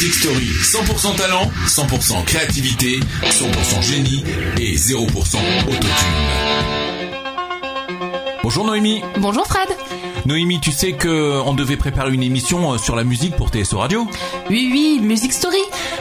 Music Story, 100% talent, 100% créativité, 100% génie et 0% autotune. Bonjour Noémie. Bonjour Fred. Noémie, tu sais que on devait préparer une émission euh, sur la musique pour TSO Radio Oui, oui, Music Story.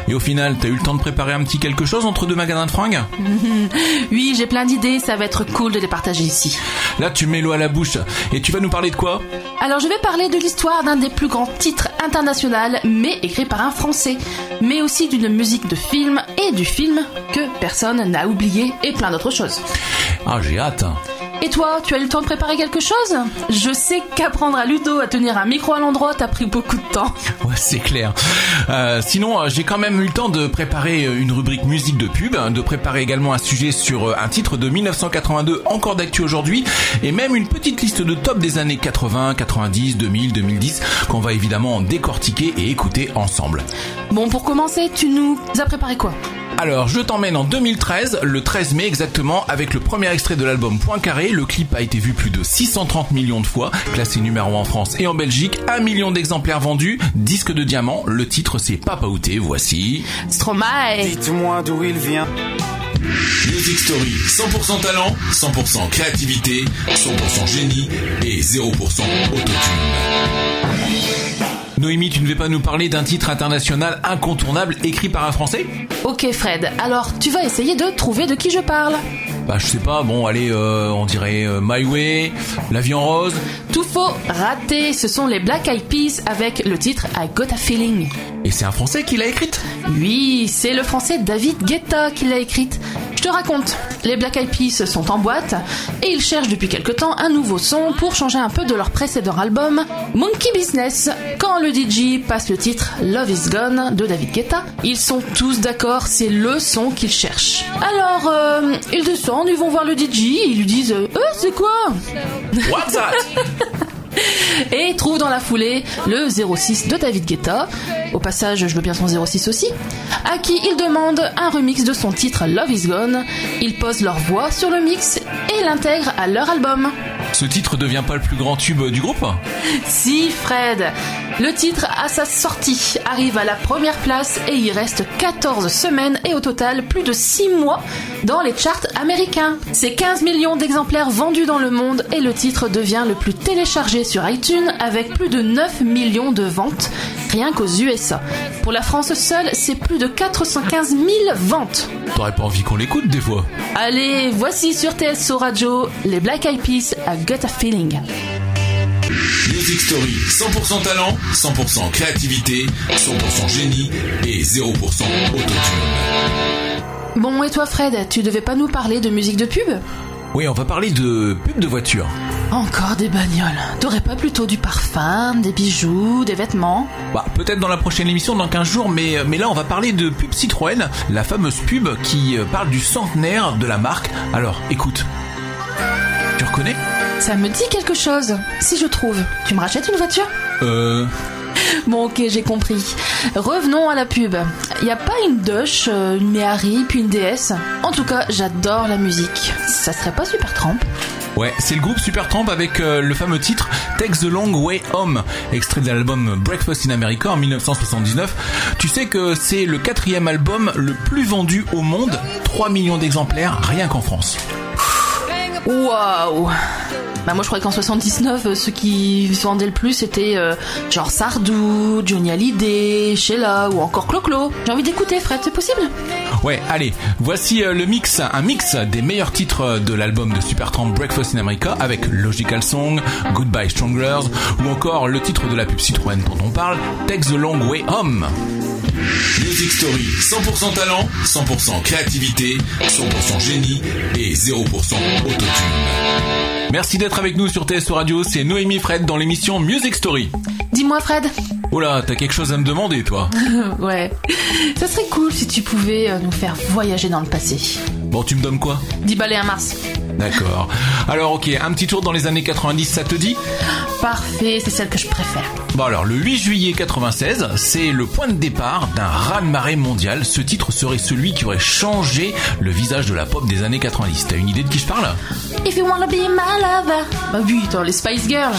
Et au final, t'as eu le temps de préparer un petit quelque chose entre deux magasins de fringues? Oui, j'ai plein d'idées, ça va être cool de les partager ici. Là, tu mets l'eau à la bouche. Et tu vas nous parler de quoi? Alors, je vais parler de l'histoire d'un des plus grands titres internationaux, mais écrit par un Français. Mais aussi d'une musique de film et du film que personne n'a oublié et plein d'autres choses. Ah, j'ai hâte. Et toi, tu as eu le temps de préparer quelque chose? Je sais qu'apprendre à Ludo à tenir un micro à l'endroit t'a pris beaucoup de temps. Ouais, c'est clair. Euh, sinon, euh, j'ai quand même eu le temps de préparer euh, une rubrique musique de pub, hein, de préparer également un sujet sur un titre de 1982 encore d'actu aujourd'hui, et même une petite liste de top des années 80, 90, 2000, 2010 qu'on va évidemment décortiquer et écouter ensemble. Bon, pour commencer, tu nous as préparé quoi? Alors, je t'emmène en 2013, le 13 mai exactement, avec le premier extrait de l'album Point Carré. Le clip a été vu plus de 630 millions de fois, classé numéro 1 en France et en Belgique, 1 million d'exemplaires vendus, disque de diamant. Le titre c'est Papa Outé, voici. Stromae. Dites-moi d'où il vient. Music Story, 100% talent, 100% créativité, 100% génie et 0% autotune. Noémie, tu ne veux pas nous parler d'un titre international incontournable écrit par un Français Ok Fred, alors tu vas essayer de trouver de qui je parle. Bah je sais pas, bon allez, euh, on dirait euh, My Way, La vie en rose. Tout faux, raté, ce sont les Black Eyed Peas avec le titre I Got a Feeling. Et c'est un Français qui l'a écrite? Oui, c'est le français David Guetta qui l'a écrite. Je te raconte, les Black Eyed Peas sont en boîte et ils cherchent depuis quelque temps un nouveau son pour changer un peu de leur précédent album Monkey Business. Quand le DJ passe le titre Love is Gone de David Guetta, ils sont tous d'accord, c'est le son qu'ils cherchent. Alors, euh, ils descendent, ils vont voir le DJ, ils lui disent Euh, c'est quoi? What's that? et trouve dans la foulée le 06 de David Guetta. Au passage, je veux bien son 06 aussi. À qui il demande un remix de son titre Love is Gone. Ils posent leur voix sur le mix et l'intègrent à leur album. Ce titre devient pas le plus grand tube du groupe Si, Fred. Le titre, à sa sortie, arrive à la première place et y reste 14 semaines et au total plus de 6 mois dans les charts américains. C'est 15 millions d'exemplaires vendus dans le monde et le titre devient le plus téléchargé sur iTunes avec plus de 9 millions de ventes rien qu'aux USA. Pour la France seule, c'est plus de 415 000 ventes. T'aurais pas envie qu'on l'écoute des fois? Allez, voici sur TSO Radio les Black Eyed Peas à Gut a Feeling. Music Story, 100% talent, 100% créativité, 100% génie et 0% autotune. Bon, et toi Fred, tu devais pas nous parler de musique de pub? Oui, on va parler de pub de voiture. Encore des bagnoles. T'aurais pas plutôt du parfum, des bijoux, des vêtements? Bah, peut-être dans la prochaine émission dans 15 jours, mais, mais là on va parler de pub Citroën, la fameuse pub qui euh, parle du centenaire de la marque. Alors, écoute. Tu reconnais? Ça me dit quelque chose. Si je trouve, tu me rachètes une voiture? Euh... Bon, ok, j'ai compris. Revenons à la pub. Y a pas une Dodge, euh, une Méhari, puis une DS En tout cas, j'adore la musique. Ça serait pas super trempe Ouais, c'est le groupe Supertramp avec euh, le fameux titre Takes the Long Way Home, extrait de l'album Breakfast in America en 1979. Tu sais que c'est le quatrième album le plus vendu au monde, 3 millions d'exemplaires rien qu'en France. Waouh Bah moi je croyais qu'en 79, euh, ceux qui se vendaient le plus c'était euh, genre Sardou, Johnny Hallyday, Sheila ou encore Clo-Clo. J'ai envie d'écouter Fred, c'est possible? Ouais, allez, voici euh, le mix, un mix des meilleurs titres de l'album de Supertramp Breakfast in America avec Logical Song, Goodbye Strangers ou encore le titre de la pub Citroën dont on parle, Takes the Long Way Home. Music Story, 100% talent, 100% créativité, 100% génie et 0% autotune. Merci d'être avec nous sur TSO Radio, c'est Noémie Fred dans l'émission Music Story. Dis-moi Fred. Oh là, t'as quelque chose à me demander toi ouais. Ça serait cool si tu pouvais euh, nous faire voyager dans le passé. Bon, tu me donnes quoi 10 balais à Mars. D'accord. Alors ok, un petit tour dans les années 90, ça te dit Parfait, c'est celle que je préfère. Bon alors, le 8 juillet 96, c'est le point de départ d'un raz-de-marée mondial. Ce titre serait celui qui aurait changé le visage de la pop des années 90. T'as une idée de qui je parle? If you wanna be my lover. Bah oui, dans les Spice Girls.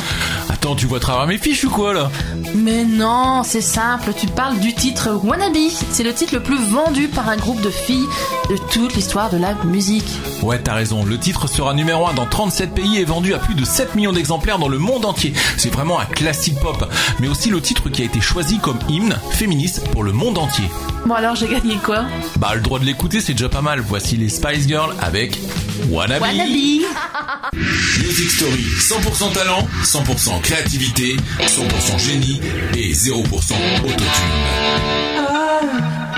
Attends, tu vois travers mes fiches ou quoi là Mais non, c'est simple, tu parles du titre Wannabe. C'est le titre le plus vendu par un groupe de filles de toute l'histoire de la musique. Ouais, t'as raison, le titre sera numéro 1 dans 37 pays et vendu à plus de 7 millions d'exemplaires dans le monde entier. C'est vraiment un classique pop, mais aussi le titre qui a été choisi comme hymne féministe pour le monde entier. Bon alors j'ai gagné quoi? Bah le droit de l'écouter c'est déjà pas mal. Voici les Spice Girls avec Wannabe. Wannabe Music Story, 100% talent, 100% créativité, 100% génie et 0% autotune.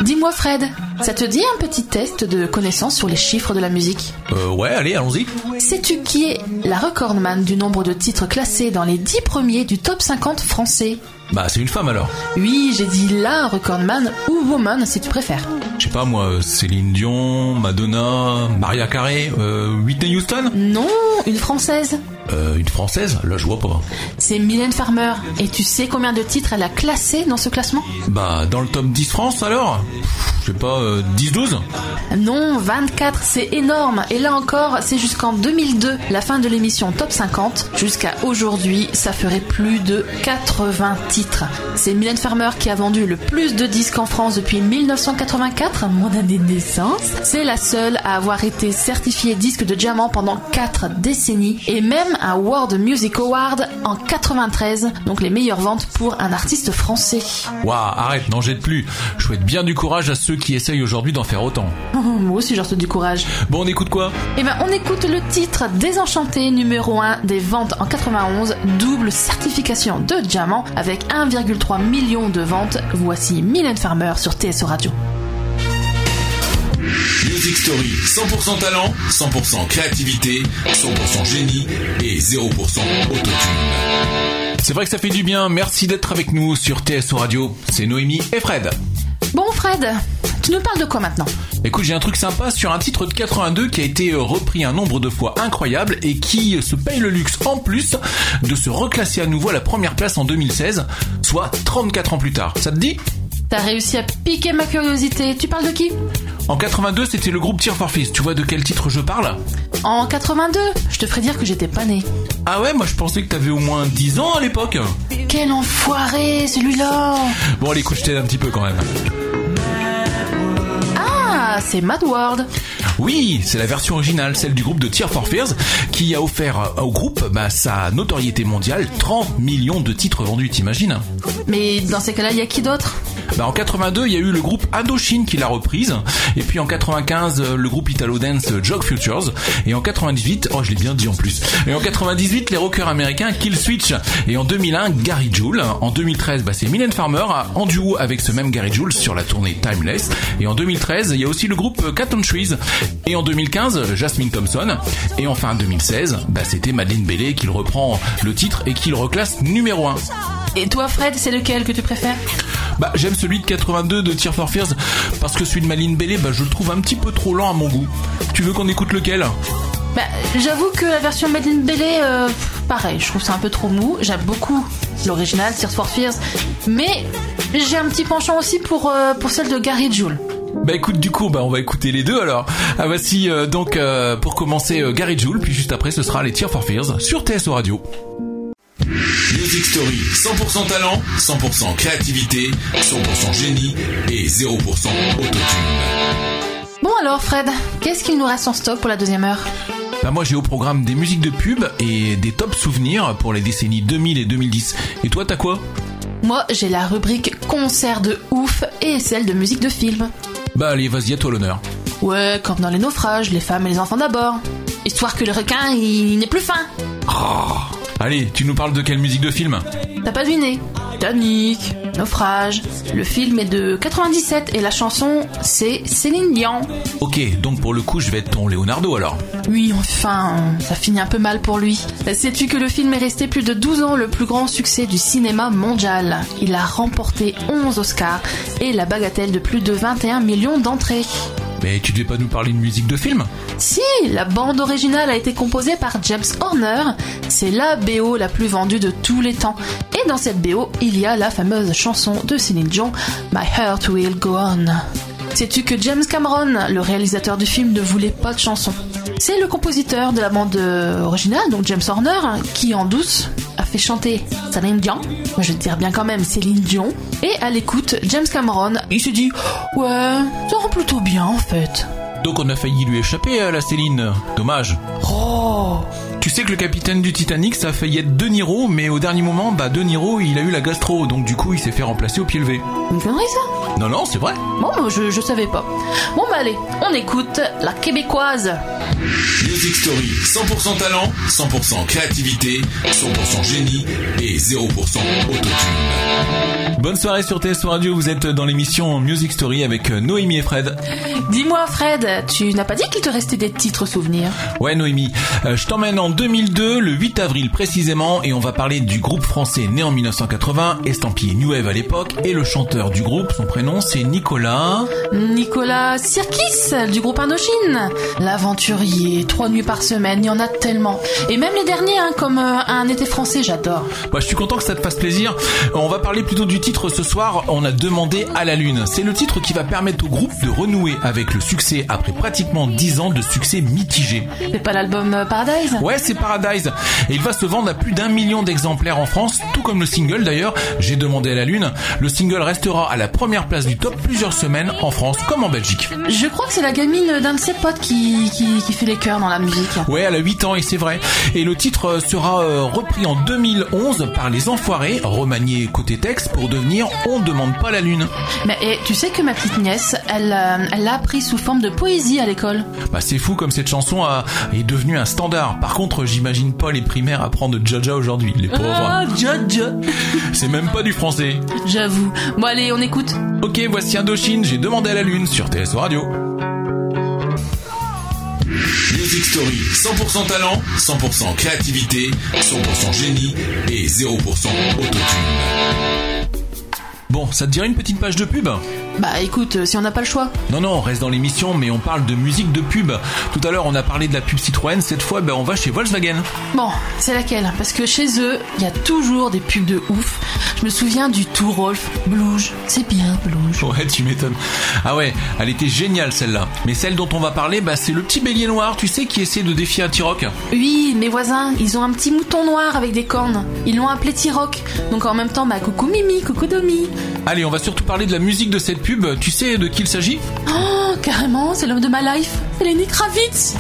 Dis-moi Fred, ça te dit un petit test de connaissance sur les chiffres de la musique? Euh ouais, allez, allons-y. Sais-tu qui est la recordman du nombre de titres classés dans les 10 premiers du top 50 français? Bah c'est une femme alors. Oui, j'ai dit la recordman ou woman si tu préfères. Je sais pas moi, Céline Dion, Madonna, Maria Carey, euh, Whitney Houston? Non, une française. Euh, une française Là je vois pas. C'est Mylène Farmer. Et tu sais combien de titres elle a classés dans ce classement Bah dans le top 10 France alors Je sais pas, euh, 10-12 Non, 24, c'est énorme. Et là encore, c'est jusqu'en 2002, la fin de l'émission Top 50. Jusqu'à aujourd'hui, ça ferait plus de 80 titres. C'est Mylène Farmer qui a vendu le plus de disques en France depuis 1984, mon année de naissance. C'est la seule à avoir été certifiée disque de diamant pendant 4 décennies et même un World Music Award en 93, donc les meilleures ventes pour un artiste français. Waouh, arrête, n'en jette plus. Je souhaite bien du courage à ceux qui essayent aujourd'hui d'en faire autant. Moi aussi, j'en du courage. Bon, on écoute quoi? Eh ben, on écoute le titre Désenchanté numéro 1 des ventes en 91, double certification de diamant avec 1,3 million de ventes. Voici Mylène Farmer sur TSO Radio. Music Story, 100% talent, 100% créativité, 100% génie et 0% autotune. C'est vrai que ça fait du bien, merci d'être avec nous sur TSO Radio. C'est Noémie et Fred. Bon, Fred, tu nous parles de quoi maintenant? Écoute, j'ai un truc sympa sur un titre de 82 qui a été euh, repris un nombre de fois incroyable et qui se paye le luxe en plus de se reclasser à nouveau à la première place en 2016, soit 34 ans plus tard. Ça te dit? T'as réussi à piquer ma curiosité. Tu parles de qui? En 82, c'était le groupe Tear for Fears. Tu vois de quel titre je parle? En 82 Je te ferais dire que j'étais pas né. Ah ouais, moi je pensais que t'avais au moins 10 ans à l'époque. Quel enfoiré, celui-là Bon, allez, écoute, je t'aide un petit peu quand même. Ah, c'est Mad World. Oui, c'est la version originale, celle du groupe de Tear for Fears, qui a offert au groupe bah, sa notoriété mondiale, 30 millions de titres vendus, t'imagines? Mais dans ces cas-là, il y a qui d'autre? Bah, En 82, il y a eu le groupe Indochine qui l'a reprise, et puis en 95, le groupe Italo Dance Jog Futures, et en 98, oh je l'ai bien dit en plus, et en 98, les rockers américains Kill Switch, et en 2001, Gary Jules, en 2013, bah, c'est Mylène Farmer en duo avec ce même Gary Jules sur la tournée Timeless, et en 2013, il y a aussi le groupe Cat on Trees, et en 2015, Jasmine Thompson. Et enfin en 2016, bah, c'était Madeleine Bellet qui reprend le titre et qui le reclasse numéro 1. Et toi, Fred, c'est lequel que tu préfères? Bah, j'aime celui de 82 de Tear for Fears parce que celui de Madeleine Bellet, bah, je le trouve un petit peu trop lent à mon goût. Tu veux qu'on écoute lequel? Bah, j'avoue que la version Madeleine Bellet, euh, pareil, je trouve ça un peu trop mou. J'aime beaucoup l'original, Tears for Fears, mais j'ai un petit penchant aussi pour, euh, pour celle de Gary Jules. Bah écoute du coup bah on va écouter les deux alors. Ah voici euh, donc euh, pour commencer Gary Jules puis juste après ce sera les Tear for Fears sur TSO Radio. Music Story, 100% talent, 100% créativité, 100% génie et 0% autotune. Bon alors, Fred, qu'est-ce qu'il nous reste en stock pour la deuxième heure? Bah moi j'ai au programme des musiques de pub et des top souvenirs pour les décennies 2000 et 2010. Et toi t'as quoi? Moi, j'ai la rubrique concert de ouf et celle de musique de film. Bah allez vas-y à toi l'honneur. Ouais, comme dans les naufrages, les femmes et les enfants d'abord. Histoire que le requin, il n'est plus fin. Allez, tu nous parles de quelle musique de film T'as pas deviné Titanic, Naufrage. Le film est de 97 et la chanson, c'est Céline Dion. Ok, donc pour le coup je vais être ton Leonardo alors. Oui, enfin, ça finit un peu mal pour lui. Sais-tu que le film est resté plus de 12 ans le plus grand succès du cinéma mondial? Il a remporté 11 Oscars et la bagatelle de plus de 21 millions d'entrées. Mais tu devais pas nous parler de musique de film Si, la bande originale a été composée par James Horner. C'est la BO la plus vendue de tous les temps. Et dans cette BO, il y a la fameuse chanson de Céline Dion, My Heart Will Go On. Sais-tu que James Cameron, le réalisateur du film, ne voulait pas de chanson? C'est le compositeur de la bande originale, donc James Horner, qui en douce a fait chanter Céline Dion, je vais dire bien quand même Céline Dion, et à l'écoute, James Cameron, il s'est dit Ouais, ça rend plutôt bien en fait. Donc on a failli lui échapper à la Céline. Dommage. Oh Tu sais que le capitaine du Titanic, ça a failli être De Niro, mais au dernier moment, bah De Niro, il a eu la gastro, donc du coup, il s'est fait remplacer au pied levé. Une connerie ça? Non, non, c'est vrai. Bon, bah, je, je savais pas. Bon bah allez, on écoute la québécoise. Music Story, 100% talent, 100% créativité, 100% génie et 0% autotune. Bonne soirée sur TSO Radio, vous êtes dans l'émission Music Story avec euh, Noémie et Fred. Dis-moi Fred, tu n'as pas dit qu'il te restait des titres souvenirs? Ouais Noémie, euh, je t'emmène en 2002, le 8 avril précisément, et on va parler du groupe français né en 1980, estampillé New Wave à l'époque, et le chanteur du groupe, son prénom c'est Nicolas... Nicolas Sirkis du groupe Indochine. L'aventurier, trois nuits par semaine, il y en a tellement. Et même les derniers, hein, comme euh, un été français, j'adore. Bah, je suis content que ça te fasse plaisir. On va parler plutôt du titre ce soir, on a demandé à la lune. C'est le titre qui va permettre au groupe de renouer avec le succès après pratiquement 10 ans de succès mitigé. C'est pas l'album euh, Paradise? Ouais, c'est Paradise. Et il va se vendre à plus d'un million d'exemplaires en France, tout comme le single d'ailleurs. J'ai demandé à la lune. Le single restera à la première place du top plusieurs semaines en France comme en Belgique. Je crois que c'est la gamine d'un de ses potes qui, qui, qui fait les chœurs dans la musique. Ouais, elle a 8 ans et c'est vrai. Et le titre euh, sera euh, repris en 2011 par les Enfoirés, remanié côté texte pour devenir On demande pas la lune. Mais et, tu sais que ma petite nièce, elle euh, elle l'a appris sous forme de poésie à l'école. Bah c'est fou comme cette chanson a, est devenue un standard. Par contre, j'imagine pas les primaires apprendre Jaja aujourd'hui, les pauvres. Ah, Jaja C'est même pas du français. J'avoue. Bon allez, on écoute. Ok, voici Indochine, j'ai demandé à la lune sur TSO Radio. Music Story, 100% talent, 100% créativité, 100% génie et 0% autotune. Bon, ça te dirait une petite page de pub? Bah écoute, euh, si on n'a pas le choix. Non, non, on reste dans l'émission, mais on parle de musique de pub. Tout à l'heure, on a parlé de la pub Citroën. Cette fois, ben, on va chez Volkswagen. Bon, c'est laquelle? Parce que chez eux, il y a toujours des pubs de ouf. Je me souviens du tout Rolf, Blouge. C'est bien, Blouge. Ouais, tu m'étonnes. Ah ouais, elle était géniale celle-là. Mais celle dont on va parler, bah, c'est le petit bélier noir, tu sais, qui essaie de défier un T-Rock. Oui, mes voisins, ils ont un petit mouton noir avec des cornes. Ils l'ont appelé T-Rock. Donc en même temps, bah coucou Mimi, coucou Domi. Allez, on va surtout parler de la musique de cette pub. Tu sais de qui il s'agit? Oh, carrément, c'est l'homme de ma life. C'est Lenny Kravitz.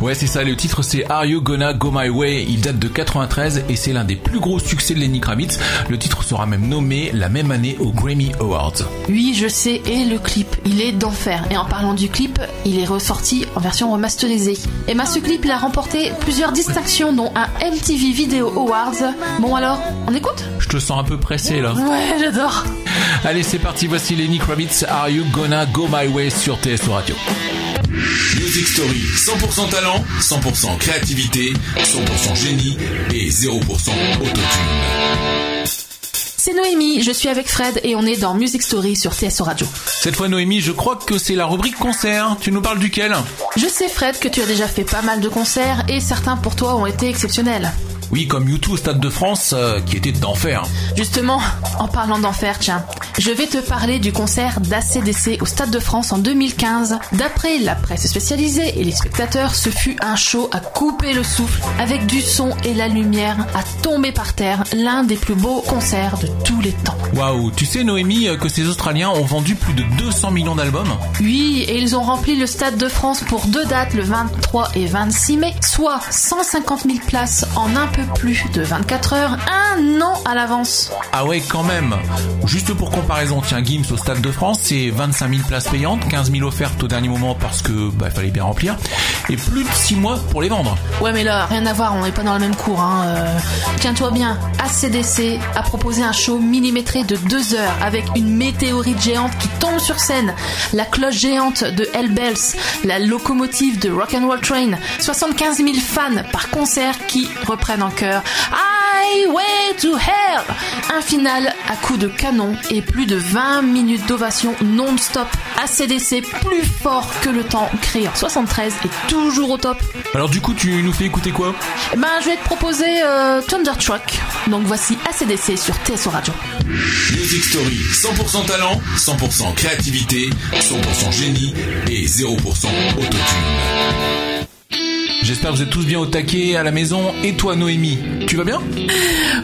Ouais, c'est ça, le titre c'est Are You Gonna Go My Way? Il date de 93 et c'est l'un des plus gros succès de Lenny Kravitz. Le titre sera même nommé la même année aux Grammy Awards. Oui, je sais, et le clip, il est d'enfer. Et en parlant du clip, il est ressorti en version remasterisée. Et bah, ce clip, il a remporté plusieurs distinctions, dont un MTV Video Awards. Bon alors, on écoute? Je te sens un peu pressé là. Ouais, j'adore. Allez, c'est parti, voici Lenny Kravitz, Are You Gonna Go My Way sur Radio. Music Story, 100% talent, 100% créativité, 100% génie et 0% autotune. C'est Noémie, je suis avec Fred et on est dans Music Story sur TSO Radio. Cette fois, Noémie, je crois que c'est la rubrique concert. Tu nous parles duquel? Je sais Fred que tu as déjà fait pas mal de concerts et certains pour toi ont été exceptionnels. Oui, comme U2 au Stade de France, euh, qui était d'enfer. Justement, en parlant d'enfer, tiens, je vais te parler du concert d'ACDC au Stade de France en 2015. D'après la presse spécialisée et les spectateurs, ce fut un show à couper le souffle, avec du son et la lumière à tomber par terre, l'un des plus beaux concerts de tous les temps. Waouh, tu sais Noémie euh, que ces Australiens ont vendu plus de 200 millions d'albums Oui, et ils ont rempli le Stade de France pour deux dates, le 23 et 26 mai, soit 150 000 places en un peu plus de 24 heures, un an à l'avance. Ah ouais, quand même. Juste pour comparaison, tiens, Gims au Stade de France, c'est 25 000 places payantes, 15 000 offertes au dernier moment parce que bah, fallait bien remplir, et plus de 6 mois pour les vendre. Ouais, mais là, rien à voir, on n'est pas dans le même cours. Hein. euh. Tiens-toi bien, ACDC a proposé un show millimétré de deux heures avec une météorite géante qui tombe sur scène, la cloche géante de Hellbells, la locomotive de Rock'n'Roll Train, 75 000 fans par concert qui reprennent en chœur Highway to Hell, un final à coups de canon et plus de 20 minutes d'ovation non-stop. ACDC plus fort que le temps, créé en 73 et toujours au top. Alors du coup, tu nous fais écouter quoi? Ben, je vais te proposer euh, Thunderstruck. Donc voici ACDC sur TSO Radio. Music Story, 100% talent, 100% créativité, 100% génie et 0% autotune. J'espère que vous êtes tous bien au taquet à la maison. Et toi, Noémie, tu vas bien?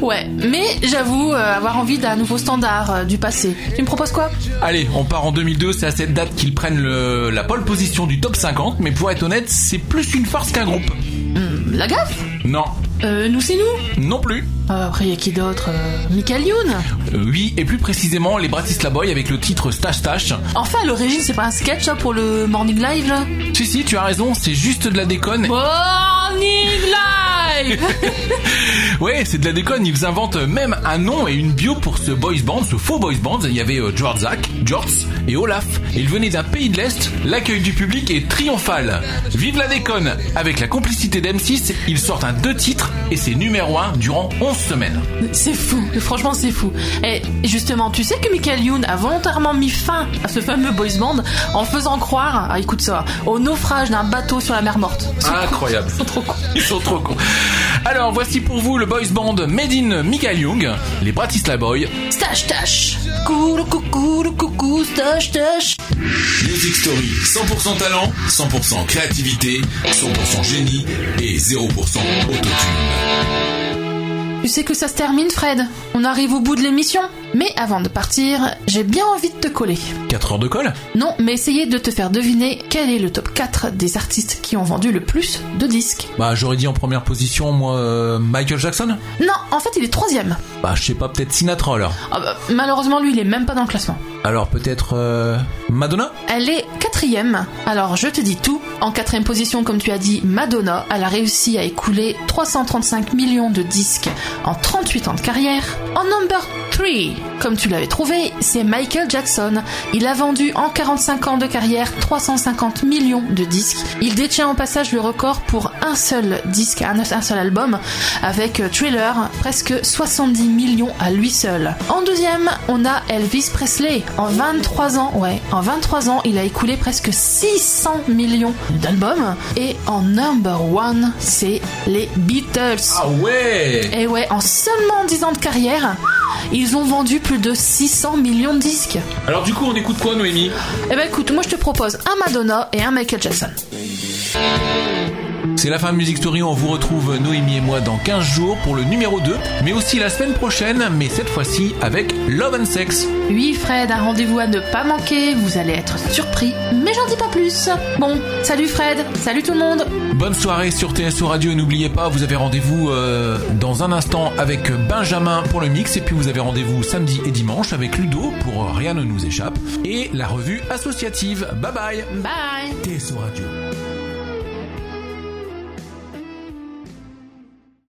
Ouais, mais j'avoue euh, avoir envie d'un nouveau standard euh, du passé. Tu me proposes quoi? Allez, on part en 2002. C'est à cette date qu'ils prennent le- la pole position du top 50. Mais pour être honnête, c'est plus une farce qu'un groupe. Hmm, La gaffe? Non, euh, Nous c'est nous non plus. Euh, Après y a qui d'autre euh, Michael Youn Euh, oui, et plus précisément les Bratislava Boys avec le titre Stash Stash. Enfin à l'origine c'est pas un sketch ça, pour le Morning Live là Si, si, tu as raison, c'est juste de la déconne. Morning Live Ouais, c'est de la déconne. Ils inventent même un nom et une bio pour ce boys band, ce faux boys band. Il y avait euh, George Zach, George et Olaf. Ils venaient d'un pays de l'Est. L'accueil du public est triomphal. Vive la déconne Avec la complicité d'M6, ils sortent un deux titres et c'est numéro 1 durant 11 semaines. C'est fou, franchement c'est fou. Et justement, tu sais que Michael Youn a volontairement mis fin à ce fameux boys band en faisant croire, ah écoute ça, au naufrage d'un bateau sur la mer morte. Incroyable. Ils sont trop cons. Ils sont trop cons. Alors voici pour vous le boys band Made in Michael Young, les Bratislava Boys. Stache tache Coucou coucou coucou stache tache Music Story, 100% talent, 100% créativité, 100% génie et 0% autotune. Tu sais que ça se termine Fred On arrive au bout de l'émission mais avant de partir, j'ai bien envie de te coller. 4 heures de colle? Non, mais essayer de te faire deviner quel est le top 4 des artistes qui ont vendu le plus de disques. Bah j'aurais dit en première position moi euh, Michael Jackson? Non, en fait il est troisième. Bah je sais pas peut-être Sinatra alors. Ah bah, malheureusement lui il est même pas dans le classement. Alors peut-être euh, Madonna? Elle est quatrième. Alors je te dis tout. En quatrième position, comme tu as dit, Madonna. Elle a réussi à écouler 335 millions de disques en 38 ans de carrière. En number 3, comme tu l'avais trouvé, c'est Michael Jackson. Il a vendu en 45 ans de carrière 350 millions de disques. Il détient au passage le record pour un seul disque, un, un seul album, avec Thriller, presque 70 millions à lui seul. En deuxième, on a Elvis Presley. En 23 ans, ouais, en 23 ans, il a écoulé presque 600 millions d'albums. Et en number one, c'est les Beatles. Ah ouais Et ouais, en seulement 10 ans de carrière, ils ont vendu plus de 600 millions de disques. Alors du coup on écoute quoi Noémie? Eh ben écoute, moi je te propose un Madonna et un Michael Jackson. C'est la fin de Music Story, on vous retrouve Noémie et moi dans 15 jours pour le numéro 2, mais aussi la semaine prochaine, mais cette fois-ci avec Love and Sex. Oui Fred, un rendez-vous à ne pas manquer, vous allez être surpris, mais j'en dis pas plus. Bon, salut Fred, salut tout le monde. Bonne soirée sur TSO Radio et n'oubliez pas, vous avez rendez-vous euh, dans un instant avec Benjamin pour le mix et puis vous avez rendez-vous samedi et dimanche avec Ludo pour Rien ne nous échappe et la revue associative. Bye bye Bye TSO Radio.